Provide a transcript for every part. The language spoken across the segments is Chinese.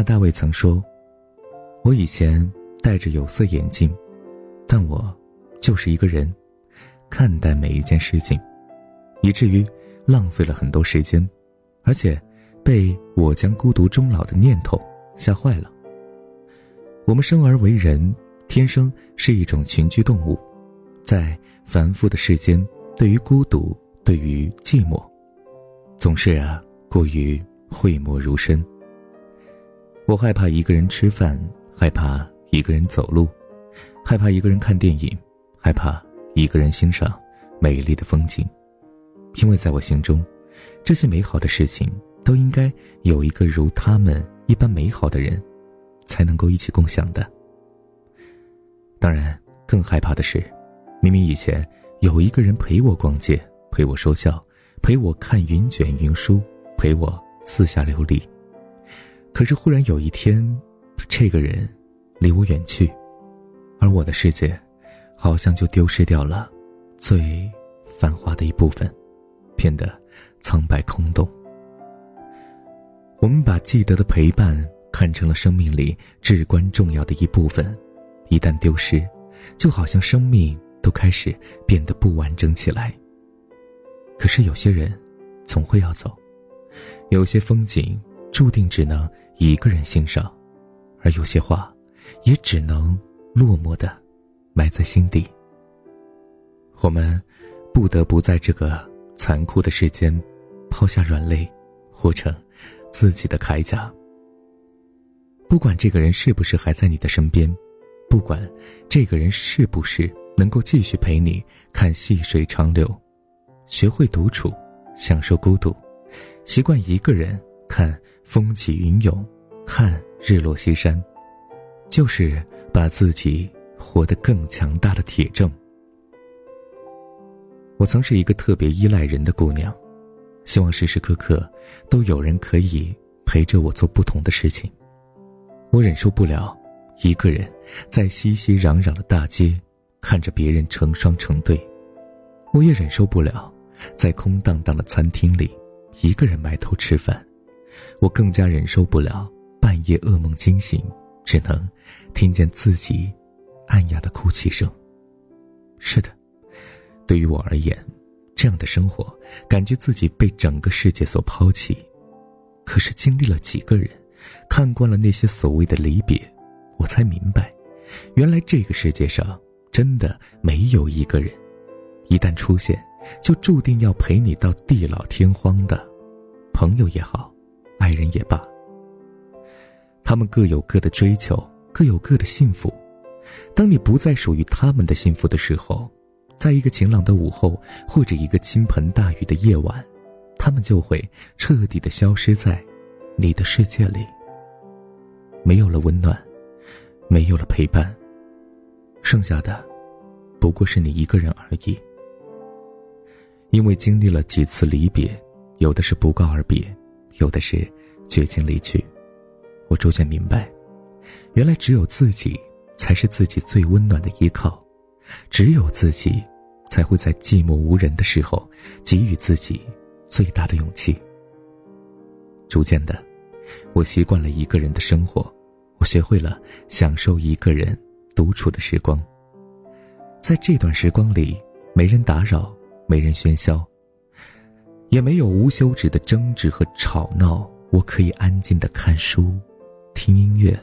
娜·大卫曾说：“我以前戴着有色眼镜，但我就是一个人，看待每一件事情，以至于浪费了很多时间，而且被我将孤独终老的念头吓坏了。我们生而为人，天生是一种群居动物，在繁复的世间，对于孤独，对于寂寞，总是啊过于讳莫如深。”我害怕一个人吃饭，害怕一个人走路，害怕一个人看电影，害怕一个人欣赏美丽的风景，因为在我心中，这些美好的事情都应该有一个如他们一般美好的人，才能够一起共享的。当然，更害怕的是，明明以前有一个人陪我逛街，陪我说笑，陪我看云卷云舒，陪我四下流离。可是忽然有一天，这个人离我远去，而我的世界好像就丢失掉了最繁华的一部分，变得苍白空洞。我们把记得的陪伴看成了生命里至关重要的一部分，一旦丢失，就好像生命都开始变得不完整起来。可是有些人总会要走，有些风景。注定只能一个人欣赏，而有些话，也只能落寞的埋在心底。我们不得不在这个残酷的世间，抛下软肋，活成自己的铠甲。不管这个人是不是还在你的身边，不管这个人是不是能够继续陪你看细水长流，学会独处，享受孤独，习惯一个人。看风起云涌，看日落西山，就是把自己活得更强大的铁证。我曾是一个特别依赖人的姑娘，希望时时刻刻都有人可以陪着我做不同的事情。我忍受不了一个人在熙熙攘攘的大街看着别人成双成对，我也忍受不了在空荡荡的餐厅里一个人埋头吃饭。我更加忍受不了半夜噩梦惊醒，只能听见自己暗哑的哭泣声。是的，对于我而言，这样的生活，感觉自己被整个世界所抛弃。可是经历了几个人，看惯了那些所谓的离别，我才明白，原来这个世界上真的没有一个人，一旦出现，就注定要陪你到地老天荒的，朋友也好。爱人也罢，他们各有各的追求，各有各的幸福。当你不再属于他们的幸福的时候，在一个晴朗的午后，或者一个倾盆大雨的夜晚，他们就会彻底的消失在你的世界里。没有了温暖，没有了陪伴，剩下的不过是你一个人而已。因为经历了几次离别，有的是不告而别。有的是绝情离去，我逐渐明白，原来只有自己才是自己最温暖的依靠，只有自己才会在寂寞无人的时候给予自己最大的勇气。逐渐的，我习惯了一个人的生活，我学会了享受一个人独处的时光。在这段时光里，没人打扰，没人喧嚣。也没有无休止的争执和吵闹，我可以安静的看书，听音乐，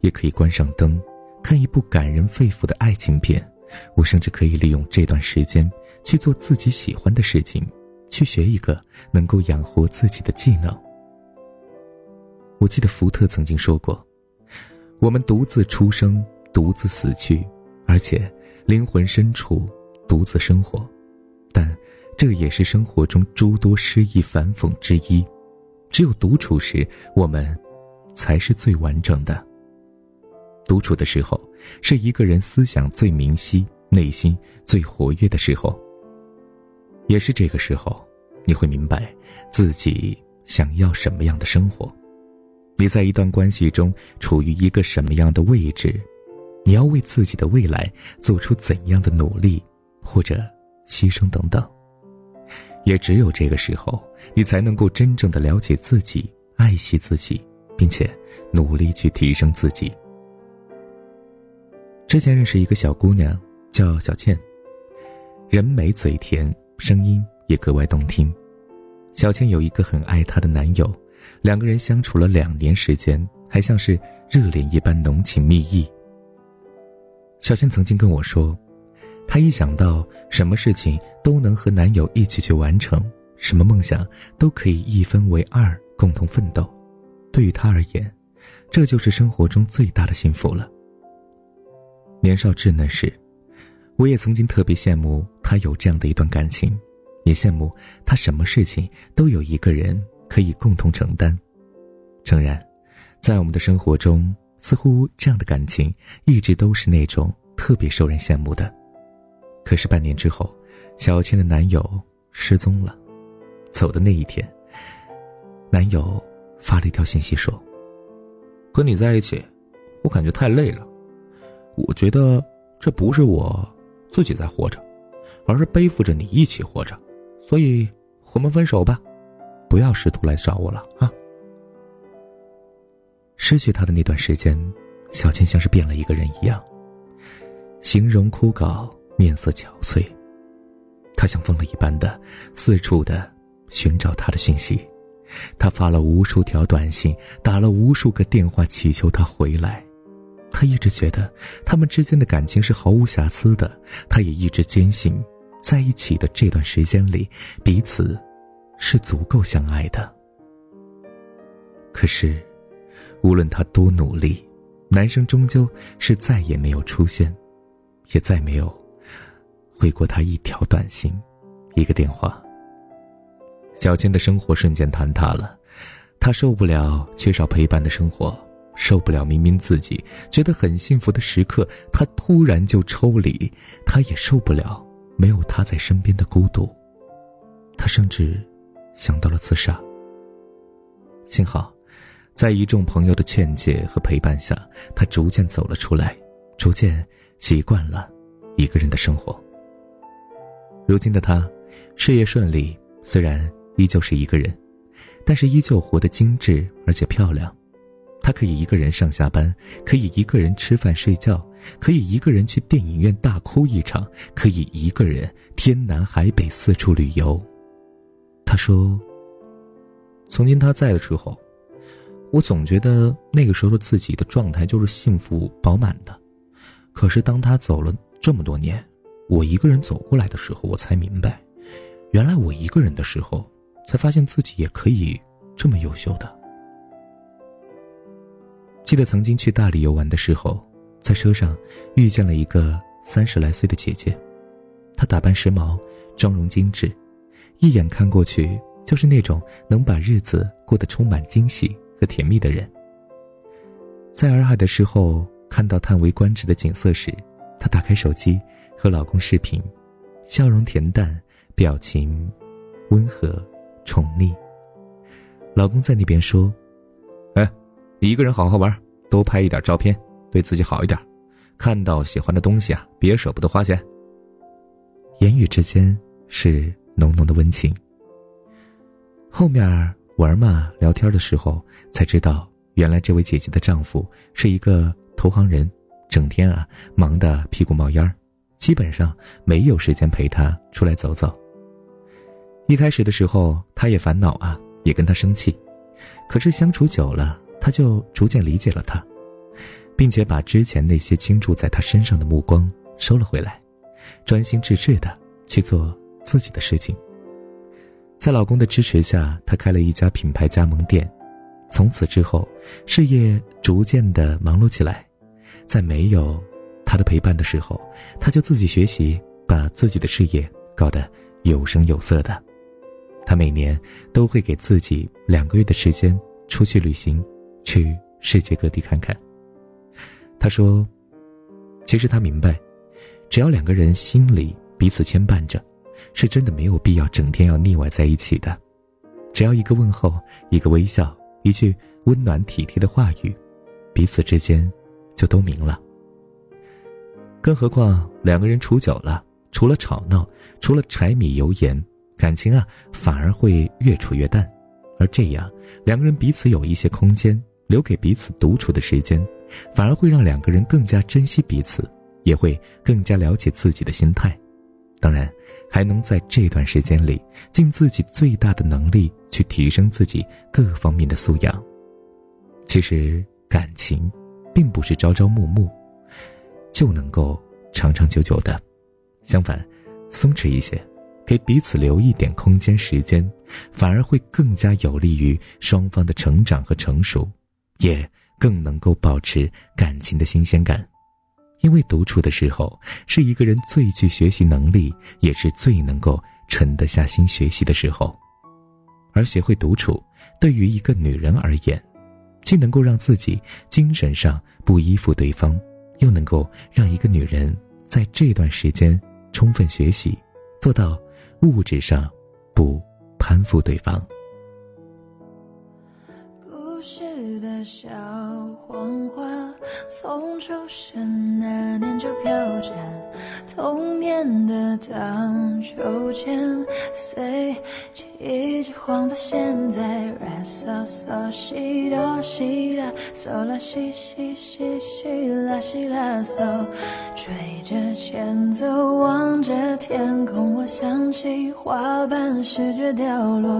也可以关上灯，看一部感人肺腑的爱情片。我甚至可以利用这段时间去做自己喜欢的事情，去学一个能够养活自己的技能。我记得福特曾经说过：“我们独自出生，独自死去，而且灵魂深处独自生活。”但。这也是生活中诸多诗意反讽之一。只有独处时，我们才是最完整的。独处的时候，是一个人思想最明晰、内心最活跃的时候。也是这个时候，你会明白自己想要什么样的生活，你在一段关系中处于一个什么样的位置，你要为自己的未来做出怎样的努力或者牺牲等等。也只有这个时候，你才能够真正的了解自己，爱惜自己，并且努力去提升自己。之前认识一个小姑娘，叫小倩，人美嘴甜，声音也格外动听。小倩有一个很爱她的男友，两个人相处了两年时间，还像是热恋一般浓情蜜意。小倩曾经跟我说，她一想到什么事情都能和男友一起去完成，什么梦想都可以一分为二共同奋斗，对于她而言，这就是生活中最大的幸福了。年少稚嫩时，我也曾经特别羡慕他有这样的一段感情，也羡慕他什么事情都有一个人可以共同承担。诚然，在我们的生活中，似乎这样的感情一直都是那种特别受人羡慕的。可是半年之后，小倩的男友失踪了，走的那一天，男友发了一条信息说：“和你在一起，我感觉太累了。”我觉得这不是我自己在活着，而是背负着你一起活着，所以我们分手吧，不要试图来找我了啊！失去他的那段时间，小倩像是变了一个人一样，形容枯槁，面色憔悴。她像疯了一般的四处的寻找他的讯息，他发了无数条短信，打了无数个电话，祈求他回来。他一直觉得他们之间的感情是毫无瑕疵的，他也一直坚信，在一起的这段时间里，彼此是足够相爱的。可是，无论他多努力，男生终究是再也没有出现，也再没有回过他一条短信，一个电话。小倩的生活瞬间坍塌了，她受不了缺少陪伴的生活。受不了，明明自己觉得很幸福的时刻，他突然就抽离，他也受不了没有他在身边的孤独。他甚至想到了自杀。幸好，在一众朋友的劝解和陪伴下，他逐渐走了出来，逐渐习惯了一个人的生活。如今的他，事业顺利，虽然依旧是一个人，但是依旧活得精致而且漂亮。他可以一个人上下班，可以一个人吃饭睡觉，可以一个人去电影院大哭一场，可以一个人天南海北四处旅游。他说：“曾经他在的时候，我总觉得那个时候自己的状态就是幸福饱满的。可是当他走了这么多年，我一个人走过来的时候，我才明白，原来我一个人的时候，才发现自己也可以这么优秀的。”记得曾经去大理游玩的时候，在车上遇见了一个三十来岁的姐姐，她打扮时髦，妆容精致，一眼看过去就是那种能把日子过得充满惊喜和甜蜜的人。在洱海的时候，看到叹为观止的景色时，她打开手机和老公视频，笑容恬淡，表情温和宠溺。老公在那边说。哎你一个人好好玩，多拍一点照片，对自己好一点。看到喜欢的东西啊，别舍不得花钱。言语之间是浓浓的温情。后面玩嘛聊天的时候，才知道原来这位姐姐的丈夫是一个投行人，整天啊忙得屁股冒烟儿，基本上没有时间陪她出来走走。一开始的时候，她也烦恼啊，也跟他生气，可是相处久了。他就逐渐理解了他，并且把之前那些倾注在他身上的目光收了回来，专心致志的去做自己的事情。在老公的支持下，她开了一家品牌加盟店，从此之后，事业逐渐的忙碌起来。在没有他的陪伴的时候，他就自己学习，把自己的事业搞得有声有色的。他每年都会给自己两个月的时间出去旅行。去世界各地看看。他说：“其实他明白，只要两个人心里彼此牵绊着，是真的没有必要整天要腻歪在一起的。只要一个问候，一个微笑，一句温暖体贴的话语，彼此之间就都明了。更何况两个人处久了，除了吵闹，除了柴米油盐，感情啊反而会越处越淡。而这样，两个人彼此有一些空间。”留给彼此独处的时间，反而会让两个人更加珍惜彼此，也会更加了解自己的心态。当然，还能在这段时间里尽自己最大的能力去提升自己各方面的素养。其实，感情并不是朝朝暮暮就能够长长久久的，相反，松弛一些。给彼此留一点空间、时间，反而会更加有利于双方的成长和成熟，也更能够保持感情的新鲜感。因为独处的时候，是一个人最具学习能力，也是最能够沉得下心学习的时候。而学会独处，对于一个女人而言，既能够让自己精神上不依附对方，又能够让一个女人在这段时间充分学习，做到。物质上不攀附对方。故事的小黄花，从出生那年就飘着。童年的荡秋千，随一直晃到现在。啦嗦嗦西哆西啦，嗦啦西西西西啦西啦嗦，吹着前奏，望着天空，我想起花瓣试着掉落。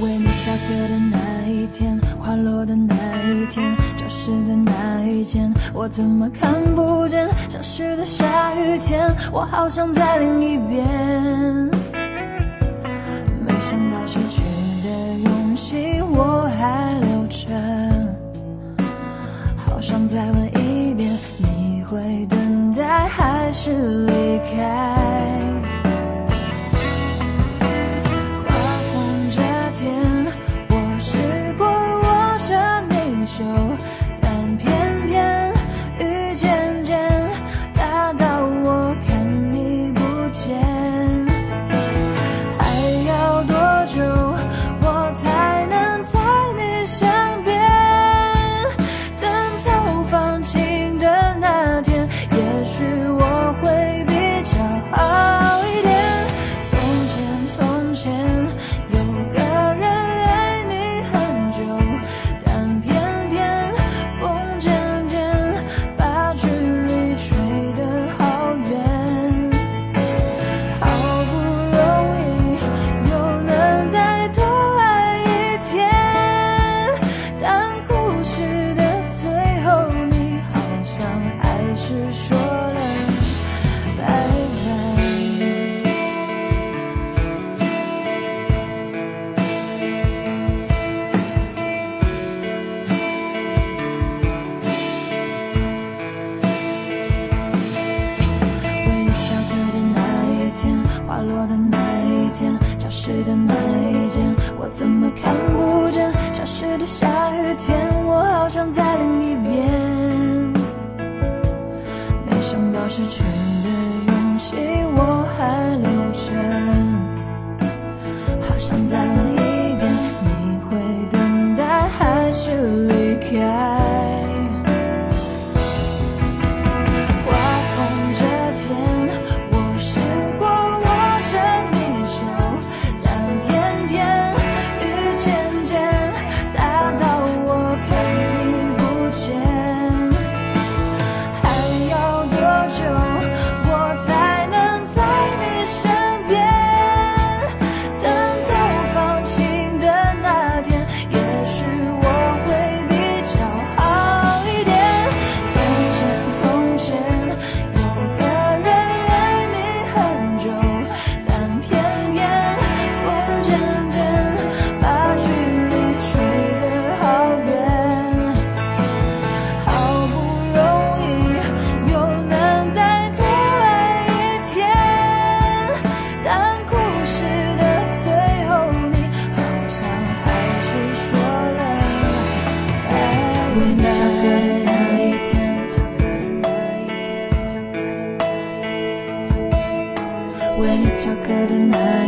为你下课的那一天，花落的那一天，教室的那一间，我怎么看不见消失的下雨天？我好想在另一边，再问一遍，你会等待还是离开？放在。The night.